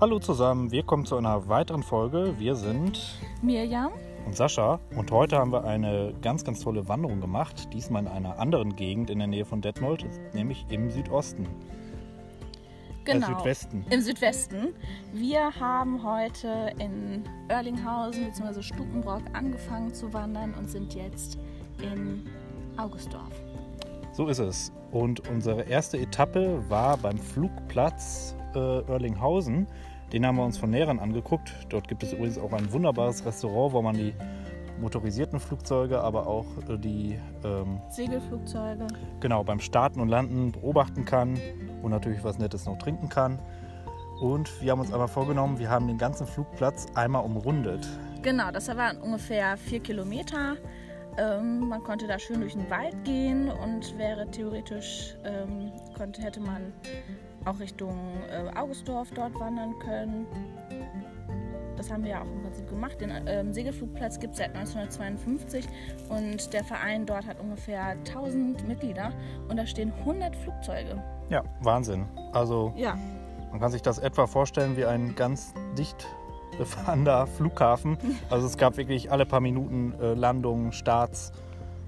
Hallo zusammen, wir kommen zu einer weiteren Folge. Wir sind Mirjam und Sascha und heute haben wir eine ganz, ganz tolle Wanderung gemacht. Diesmal in einer anderen Gegend in der Nähe von Detmold, nämlich im Südosten. Genau. Äh, Südwesten. Im Südwesten. Wir haben heute in Oerlinghausen bzw. Stukenbrock angefangen zu wandern und sind jetzt in Augustdorf. So ist es. Und unsere erste Etappe war beim Flugplatz äh, Oerlinghausen. Den haben wir uns von näheren angeguckt. Dort gibt es übrigens auch ein wunderbares Restaurant, wo man die motorisierten Flugzeuge, aber auch äh, die ähm, Segelflugzeuge. genau beim Starten und Landen beobachten kann und natürlich was Nettes noch trinken kann. Und wir haben uns einmal vorgenommen, wir haben den ganzen Flugplatz einmal umrundet. Genau, das waren ungefähr vier Kilometer. Ähm, man konnte da schön durch den Wald gehen und wäre theoretisch, ähm, konnte, hätte man auch Richtung äh, Augustdorf dort wandern können. Das haben wir ja auch im Prinzip gemacht. Den ähm, Segelflugplatz gibt es seit 1952 und der Verein dort hat ungefähr 1000 Mitglieder und da stehen 100 Flugzeuge. Ja, Wahnsinn. Also Ja, man kann sich das etwa vorstellen wie ein ganz dicht befahrender Flughafen. Also es gab wirklich alle paar Minuten äh, Landungen, Starts.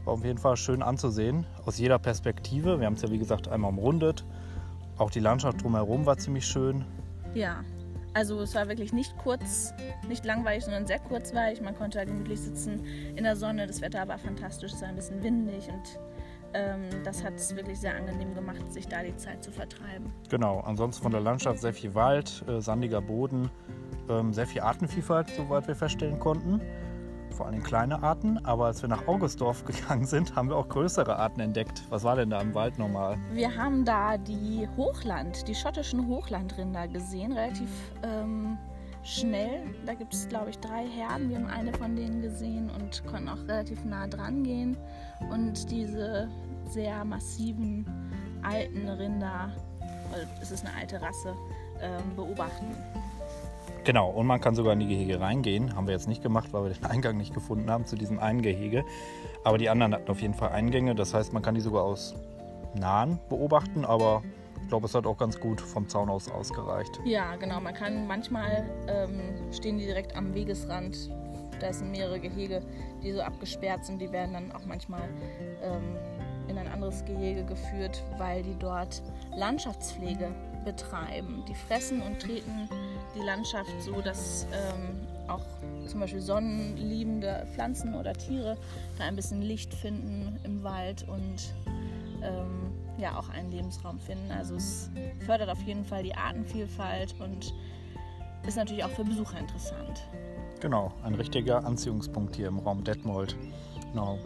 War auf jeden Fall schön anzusehen, aus jeder Perspektive. Wir haben es ja wie gesagt einmal umrundet. Auch die Landschaft drumherum war ziemlich schön. ja. Also es war wirklich nicht kurz, nicht langweilig, sondern sehr kurzweilig. Man konnte da gemütlich sitzen in der Sonne. Das Wetter war fantastisch, es war ein bisschen windig und ähm, das hat es wirklich sehr angenehm gemacht, sich da die Zeit zu vertreiben. Genau, ansonsten von der Landschaft sehr viel Wald, äh, sandiger Boden, ähm, sehr viel Artenvielfalt, soweit wir feststellen konnten. Vor allem kleine Arten, aber als wir nach Augustdorf gegangen sind, haben wir auch größere Arten entdeckt. Was war denn da im Wald normal? Wir haben da die Hochland, die schottischen Hochlandrinder gesehen, relativ ähm, schnell. Da gibt es, glaube ich, drei Herden. Wir haben eine von denen gesehen und konnten auch relativ nah dran gehen und diese sehr massiven alten Rinder, weil es ist eine alte Rasse, ähm, beobachten. Genau, und man kann sogar in die Gehege reingehen. Haben wir jetzt nicht gemacht, weil wir den Eingang nicht gefunden haben zu diesem einen Gehege. Aber die anderen hatten auf jeden Fall Eingänge. Das heißt, man kann die sogar aus nahen beobachten. Aber ich glaube, es hat auch ganz gut vom Zaun aus ausgereicht. Ja, genau. Man kann manchmal ähm, stehen die direkt am Wegesrand. Da sind mehrere Gehege, die so abgesperrt sind. Die werden dann auch manchmal ähm, in ein anderes Gehege geführt, weil die dort Landschaftspflege betreiben. Die fressen und treten die Landschaft so, dass ähm, auch zum Beispiel sonnenliebende Pflanzen oder Tiere da ein bisschen Licht finden im Wald und ähm, ja auch einen Lebensraum finden. Also es fördert auf jeden Fall die Artenvielfalt und ist natürlich auch für Besucher interessant. Genau, ein richtiger Anziehungspunkt hier im Raum Detmold. Genau.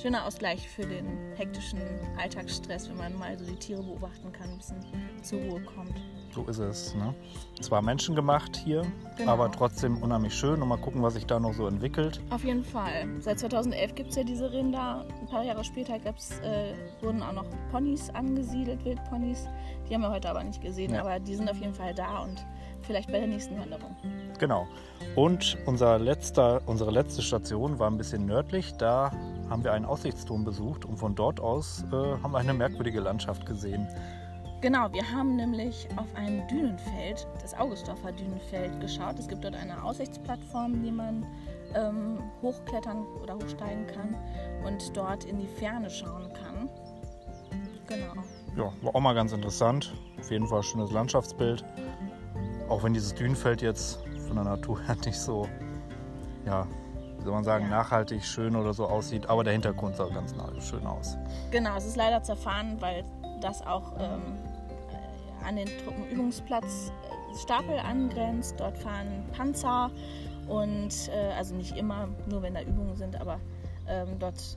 Schöner Ausgleich für den hektischen Alltagsstress, wenn man mal so die Tiere beobachten kann, ein bisschen zur Ruhe kommt. So ist es. Ne? Zwar menschengemacht hier, Genau. aber trotzdem unheimlich schön. Und mal gucken, was sich da noch so entwickelt. Auf jeden Fall. Seit 2011 gibt es ja diese Rinder. Ein paar Jahre später gab's, äh, wurden auch noch Ponys angesiedelt, Wildponys. Die haben wir heute aber nicht gesehen, Ja. aber die sind auf jeden Fall da und vielleicht bei der nächsten Wanderung. Genau. Und unser letzter, unsere letzte Station war ein bisschen nördlich. Da haben wir einen Aussichtsturm besucht und von dort aus äh, haben wir eine merkwürdige Landschaft gesehen. Genau, wir haben nämlich auf ein Dünenfeld, das Augustdorfer Dünenfeld, geschaut. Es gibt dort eine Aussichtsplattform, die man ähm, hochklettern oder hochsteigen kann und dort in die Ferne schauen kann. Genau. Ja, war auch mal ganz interessant. Auf jeden Fall schönes Landschaftsbild. Auch wenn dieses Dünenfeld jetzt von der Natur her nicht so, ja, wie soll man sagen, Ja. nachhaltig schön oder so aussieht. Aber der Hintergrund sah ganz schön aus. Genau, es ist leider zerfahren, weil das auch ähm, äh, an den Truppenübungsplatz äh, Stapel angrenzt. Dort fahren Panzer und äh, also nicht immer, nur wenn da Übungen sind, aber ähm, dort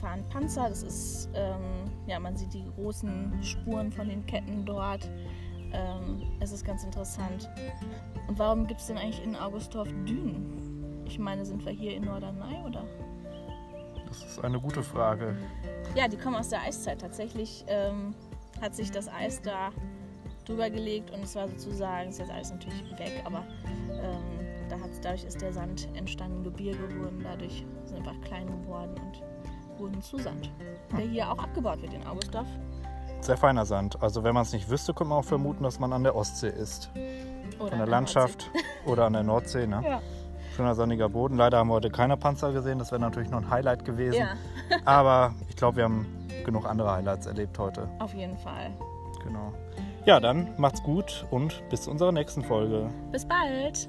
fahren Panzer. Das ist, ähm, ja, man sieht die großen Spuren von den Ketten dort. Ähm, es ist ganz interessant. Und warum gibt es denn eigentlich in Augustdorf Dünen? Ich meine, sind wir hier in Norderney oder? Das ist eine gute Frage. Ja, die kommen aus der Eiszeit. Tatsächlich ähm, hat sich das Eis da drüber gelegt und es war sozusagen, ist jetzt alles natürlich weg, aber ähm, da dadurch ist der Sand entstanden, Gebirge wurden dadurch sind einfach klein geworden und wurden zu Sand, der hier auch abgebaut wird in Augustdorf. Sehr feiner Sand. Also wenn man es nicht wüsste, könnte man auch vermuten, dass man an der Ostsee ist. Oder von der an Landschaft oder an der Nordsee. Ne? Ja. Schöner sonniger Boden. Leider haben wir heute keine Panzer gesehen. Das wäre natürlich noch ein Highlight gewesen. ja, Aber ich glaube, wir haben genug andere Highlights erlebt heute. auf jeden Fall. Genau. Ja, dann macht's gut und bis zu unserer nächsten Folge. Bis bald.